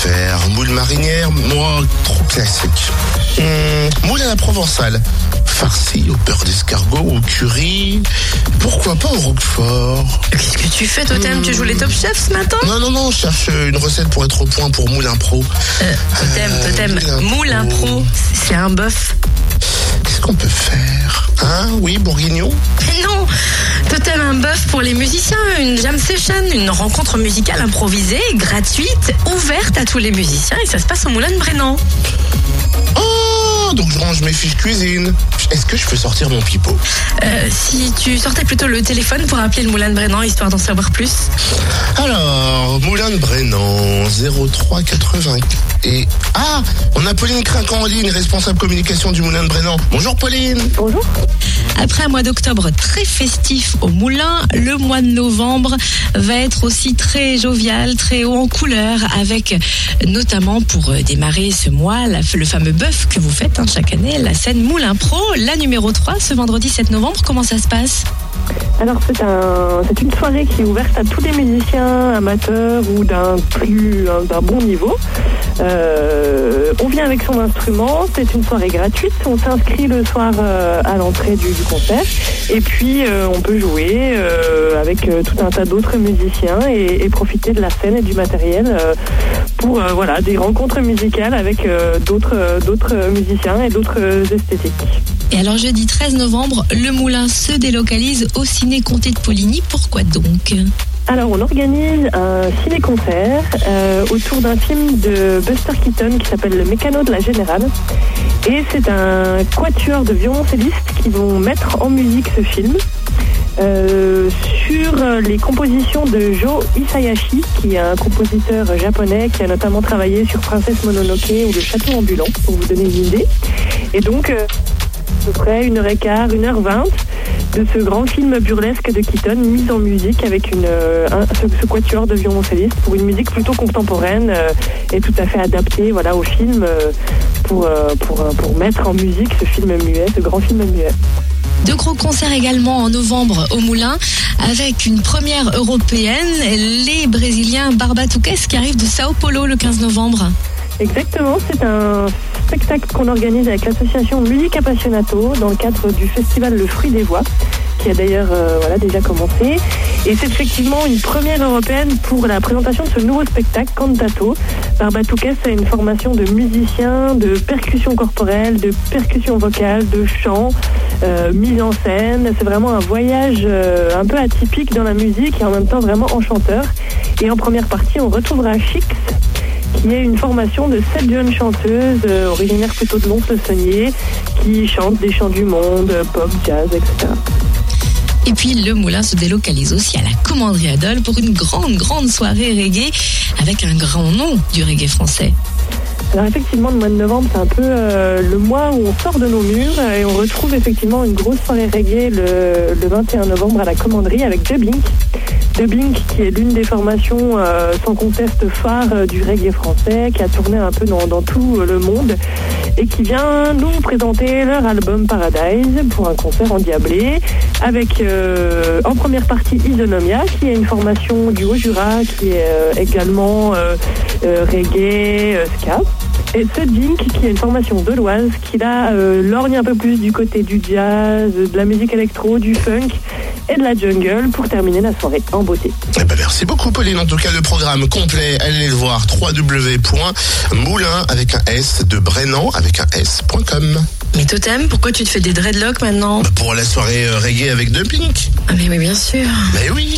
faire Moule marinière, moi, trop classique. Hum, moule à la provençale, farci au beurre d'escargot, au curry. Pourquoi pas au roquefort? Qu'est-ce que tu fais, Totem? Tu joues les top chefs ce matin? Non, non, non, je cherche une recette pour être au point pour moule impro. euh, Totem, Euh, Totem, moule impro, c'est un bœuf. Qu'est-ce qu'on peut faire? Hein Oui, bourguignon Non Totem, un bœuf pour les musiciens, une jam session, une rencontre musicale improvisée, gratuite, ouverte à tous les musiciens et ça se passe au Moulin de Brennan. Oh, donc je range mes fiches cuisine. Est-ce que je peux sortir mon pipeau? Euh, si tu sortais plutôt le téléphone pour appeler le Moulin de Brennan histoire d'en savoir plus. Alors, Moulin de Brennan, 0380. Et. Ah On a Pauline Crinquant en ligne, responsable communication du Moulin de Brennan. Bonjour Pauline Bonjour. Après un mois d'octobre très festif au Moulin, le mois de novembre va être aussi très jovial, très haut en couleur, avec notamment pour euh, démarrer ce mois le fameux bœuf que vous faites hein, chaque année, la scène Moulin Pro, la numéro 3, ce vendredi 7 novembre. Comment ça se passe? Alors c'est un, une soirée qui est ouverte à tous les musiciens amateurs ou d'un plus un- d'un bon niveau. Euh, avec son instrument, c'est une soirée gratuite. On s'inscrit le soir euh, à l'entrée du, concert et puis euh, on peut jouer euh, avec tout un tas d'autres musiciens et, et profiter de la scène et du matériel pour voilà des rencontres musicales avec d'autres d'autres musiciens et d'autres esthétiques. Et alors jeudi 13 novembre, le Moulin se délocalise au Ciné Comté de Poligny. Pourquoi donc? Alors, on organise un ciné-concert euh, autour d'un film de Buster Keaton qui s'appelle Le Mécano de la Générale. Et c'est un quatuor de violoncellistes qui vont mettre en musique ce film. Euh, sur les compositions de Joe Isayashi, qui est un compositeur japonais qui a notamment travaillé sur Princesse Mononoke ou Le Château Ambulant, pour vous donner une idée. Et donc, euh, à peu près 1h15, 1h20, de ce grand film burlesque de Keaton, mis en musique avec une, euh, un- ce, ce quatuor de violoncellistes pour une musique plutôt contemporaine euh, et tout à fait adaptée voilà, au film euh, pour, pour, pour mettre en musique ce film muet, ce grand film muet. Deux gros concerts également en novembre au Moulin, avec une première européenne, les Brésiliens Barbatuques qui arrivent de Sao Paulo le 15 novembre. Exactement, c'est un spectacle qu'on organise avec l'association Musique Appassionato dans le cadre du festival Le Fruit des Voix, qui a d'ailleurs euh, voilà, déjà commencé. Et c'est effectivement une première européenne pour la présentation de ce nouveau spectacle, Cantato. Barbatuques a une formation de musicien, de percussion corporelle, de percussion vocale, de chant, euh, mise en scène. C'est vraiment un voyage euh, un peu atypique dans la musique et en même temps vraiment enchanteur. Et en première partie, on retrouvera Chix, qui est une formation de sept jeunes chanteuses euh, originaires plutôt de Lons-le-Saunier qui chantent des chants du monde, euh, pop, jazz, etc. Et puis le Moulin se délocalise aussi à la Commanderie Adol pour une grande, grande soirée reggae avec un grand nom du reggae français. Alors effectivement, le mois de novembre, c'est un peu euh, le mois où on sort de nos murs et on retrouve effectivement une grosse soirée reggae le, le 21 novembre à la Commanderie avec Dubbing. Dubbing qui est l'une des formations euh, sans conteste phare euh, du reggae français, qui a tourné un peu dans, tout le monde et qui vient nous présenter leur album Paradise pour un concert endiablé avec euh, en première partie Isonomia qui est une formation du Haut-Jura qui est euh, également euh, euh, reggae, euh, ska. Et ce Dink, qui est une formation doloise, qui là euh, lorgne un peu plus du côté du jazz, de la musique électro, du funk et de la jungle pour terminer la soirée en beauté. Eh ben, merci beaucoup Pauline. En tout cas, le programme complet, allez le voir www.moulin avec un S de Brennan avec un S.com. Mais Totem, pourquoi tu te fais des dreadlocks maintenant? Pour la soirée euh, reggae avec deux Pink. Ah mais oui, bien sûr. Mais oui.